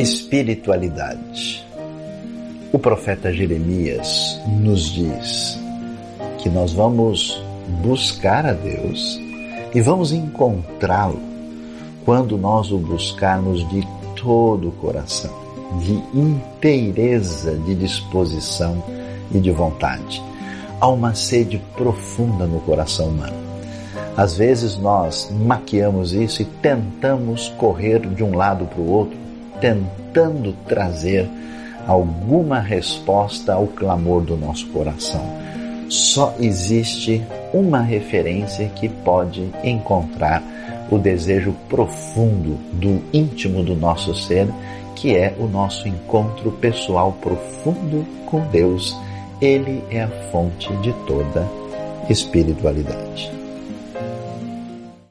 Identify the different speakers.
Speaker 1: espiritualidade. O profeta Jeremias nos diz que nós vamos buscar a Deus e vamos encontrá-lo quando nós o buscarmos de todo o coração, de inteireza de disposição e de vontade. Há uma sede profunda no coração humano. Às vezes nós maquiamos isso e tentamos correr de um lado para o outro, tentando trazer alguma resposta ao clamor do nosso coração. Só existe uma referência que pode encontrar o desejo profundo do íntimo do nosso ser, que é o nosso encontro pessoal profundo com Deus. Ele é a fonte de toda espiritualidade.